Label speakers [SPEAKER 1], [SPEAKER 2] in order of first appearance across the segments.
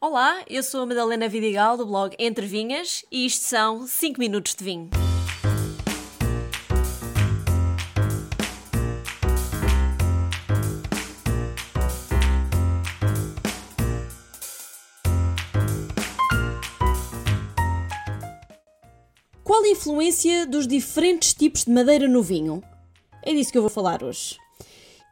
[SPEAKER 1] Olá, eu sou a Madalena Vidigal do blog Entre Vinhas e isto são 5 minutos de vinho. Qual a influência dos diferentes tipos de madeira no vinho? É disso que eu vou falar hoje.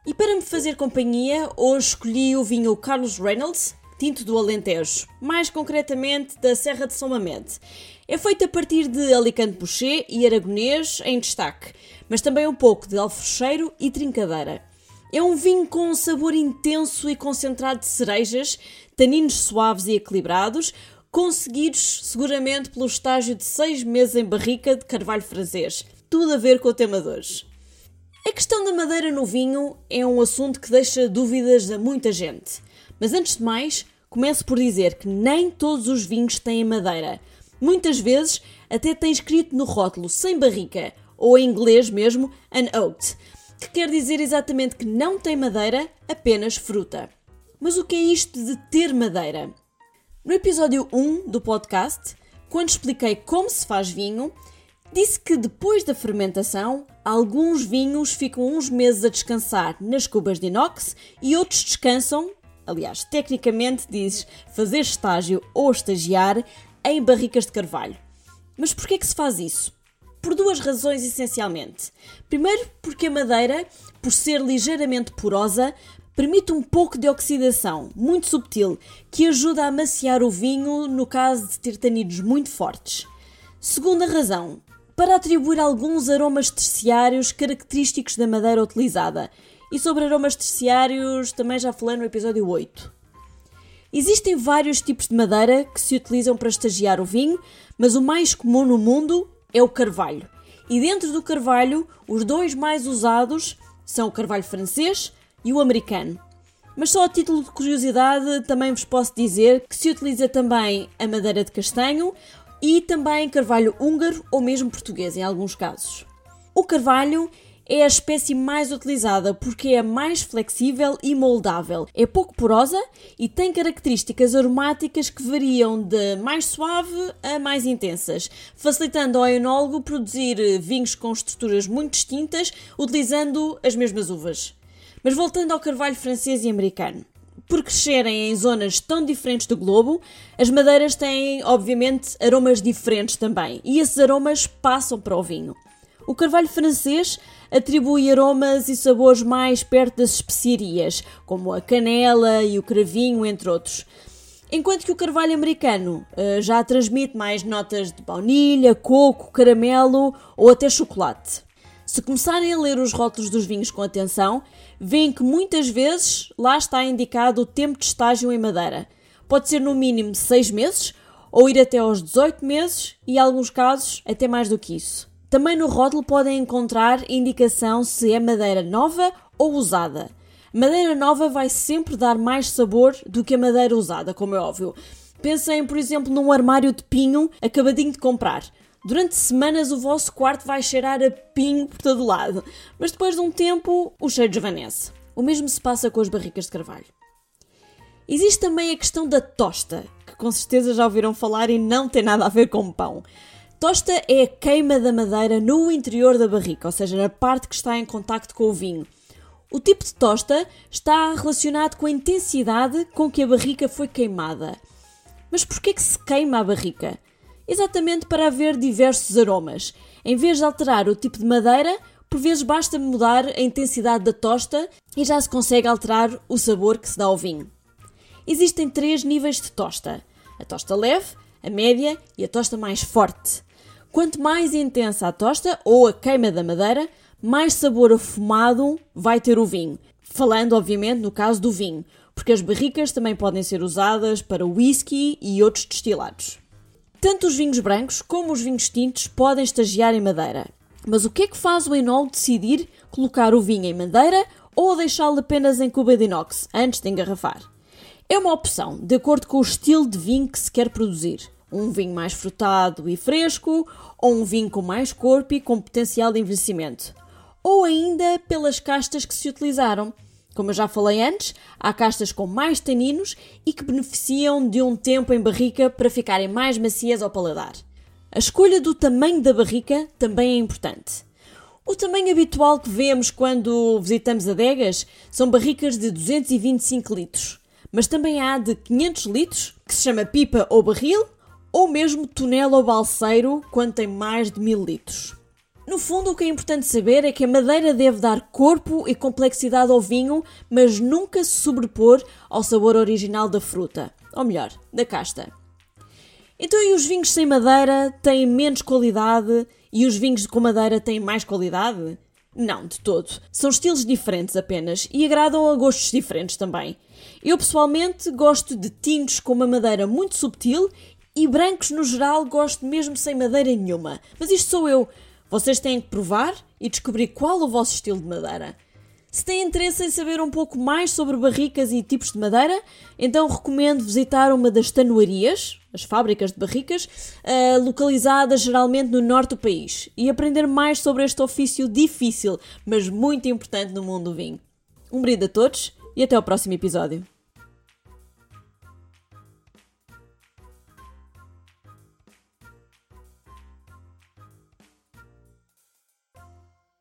[SPEAKER 1] E para me fazer companhia, hoje escolhi o vinho Carlos Reynolds, tinto do Alentejo, mais concretamente da Serra de São Mamede. É feito a partir de Alicante Boucher e Aragonês em destaque, mas também um pouco de alfrocheiro e trincadeira. É um vinho com um sabor intenso e concentrado de cerejas, taninos suaves e equilibrados, conseguidos seguramente pelo estágio de seis meses em barrica de carvalho francês. Tudo a ver com o tema de hoje. A questão da madeira no vinho é um assunto que deixa dúvidas a muita gente. Mas antes de mais, começo por dizer que nem todos os vinhos têm madeira. Muitas vezes até tem escrito no rótulo sem barrica, ou em inglês mesmo, unoaked, que quer dizer exatamente que não tem madeira, apenas fruta. Mas o que é isto de ter madeira? No episódio 1 do podcast, quando expliquei como se faz vinho, disse que depois da fermentação, alguns vinhos ficam uns meses a descansar nas cubas de inox e outros descansam aliás, tecnicamente dizes fazer estágio ou estagiar em barricas de carvalho. Mas porquê que se faz isso? Por duas razões essencialmente. Primeiro, porque a madeira, por ser ligeiramente porosa, permite um pouco de oxidação, muito subtil, que ajuda a amaciar o vinho no caso de ter tanidos muito fortes. Segunda razão, para atribuir alguns aromas terciários característicos da madeira utilizada, e sobre aromas terciários também já falei no episódio 8. Existem vários tipos de madeira que se utilizam para estagiar o vinho, mas o mais comum no mundo é o carvalho. E dentro do carvalho, os dois mais usados são o carvalho francês e o americano. Mas só a título de curiosidade, também vos posso dizer que se utiliza também a madeira de castanho e também carvalho húngaro ou mesmo português em alguns casos. O carvalho é a espécie mais utilizada porque é mais flexível e moldável. É pouco porosa e tem características aromáticas que variam de mais suave a mais intensas, facilitando ao enólogo produzir vinhos com estruturas muito distintas utilizando as mesmas uvas. Mas voltando ao carvalho francês e americano. Por crescerem em zonas tão diferentes do globo, as madeiras têm, obviamente, aromas diferentes também, e esses aromas passam para o vinho. O carvalho francês atribui aromas e sabores mais perto das especiarias, como a canela e o cravinho, entre outros. Enquanto que o carvalho americano uh, já transmite mais notas de baunilha, coco, caramelo ou até chocolate. Se começarem a ler os rótulos dos vinhos com atenção, veem que muitas vezes lá está indicado o tempo de estágio em madeira. Pode ser no mínimo 6 meses ou ir até aos 18 meses e, em alguns casos, até mais do que isso. Também no rótulo podem encontrar indicação se é madeira nova ou usada. Madeira nova vai sempre dar mais sabor do que a madeira usada, como é óbvio. Pensem, por exemplo, num armário de pinho acabadinho de comprar. Durante semanas o vosso quarto vai cheirar a pinho por todo lado, mas depois de um tempo o cheiro desvanece. O mesmo se passa com as barricas de carvalho. Existe também a questão da tosta, que com certeza já ouviram falar e não tem nada a ver com pão. Tosta é a queima da madeira no interior da barrica, ou seja, na parte que está em contacto com o vinho. O tipo de tosta está relacionado com a intensidade com que a barrica foi queimada. Mas por que se queima a barrica? Exatamente para haver diversos aromas. Em vez de alterar o tipo de madeira, por vezes basta mudar a intensidade da tosta e já se consegue alterar o sabor que se dá ao vinho. Existem três níveis de tosta: a tosta leve, a média e a tosta mais forte. Quanto mais intensa a tosta ou a queima da madeira, mais sabor afumado vai ter o vinho. Falando, obviamente, no caso do vinho, porque as barricas também podem ser usadas para whisky e outros destilados. Tanto os vinhos brancos como os vinhos tintos podem estagiar em madeira. Mas o que é que faz o enólogo decidir colocar o vinho em madeira ou deixá-lo apenas em cuba de inox antes de engarrafar? É uma opção, de acordo com o estilo de vinho que se quer produzir um vinho mais frutado e fresco, ou um vinho com mais corpo e com potencial de envelhecimento, ou ainda pelas castas que se utilizaram. Como eu já falei antes, há castas com mais taninos e que beneficiam de um tempo em barrica para ficarem mais macias ao paladar. A escolha do tamanho da barrica também é importante. O tamanho habitual que vemos quando visitamos adegas são barricas de 225 litros, mas também há de 500 litros, que se chama pipa ou barril, ou mesmo tonel ou balseiro, quando tem mais de 1000 litros. No fundo, o que é importante saber é que a madeira deve dar corpo e complexidade ao vinho, mas nunca se sobrepor ao sabor original da fruta, ou melhor, da casta. Então, e os vinhos sem madeira têm menos qualidade e os vinhos com madeira têm mais qualidade? Não, de todo. São estilos diferentes apenas e agradam a gostos diferentes também. Eu pessoalmente gosto de tintos com uma madeira muito subtil e brancos no geral gosto mesmo sem madeira nenhuma. Mas isto sou eu. Vocês têm que provar e descobrir qual o vosso estilo de madeira. Se têm interesse em saber um pouco mais sobre barricas e tipos de madeira, então recomendo visitar uma das tanoarias, as fábricas de barricas, uh, localizadas geralmente no norte do país, e aprender mais sobre este ofício difícil, mas muito importante no mundo do vinho. Um brinde a todos e até ao próximo episódio.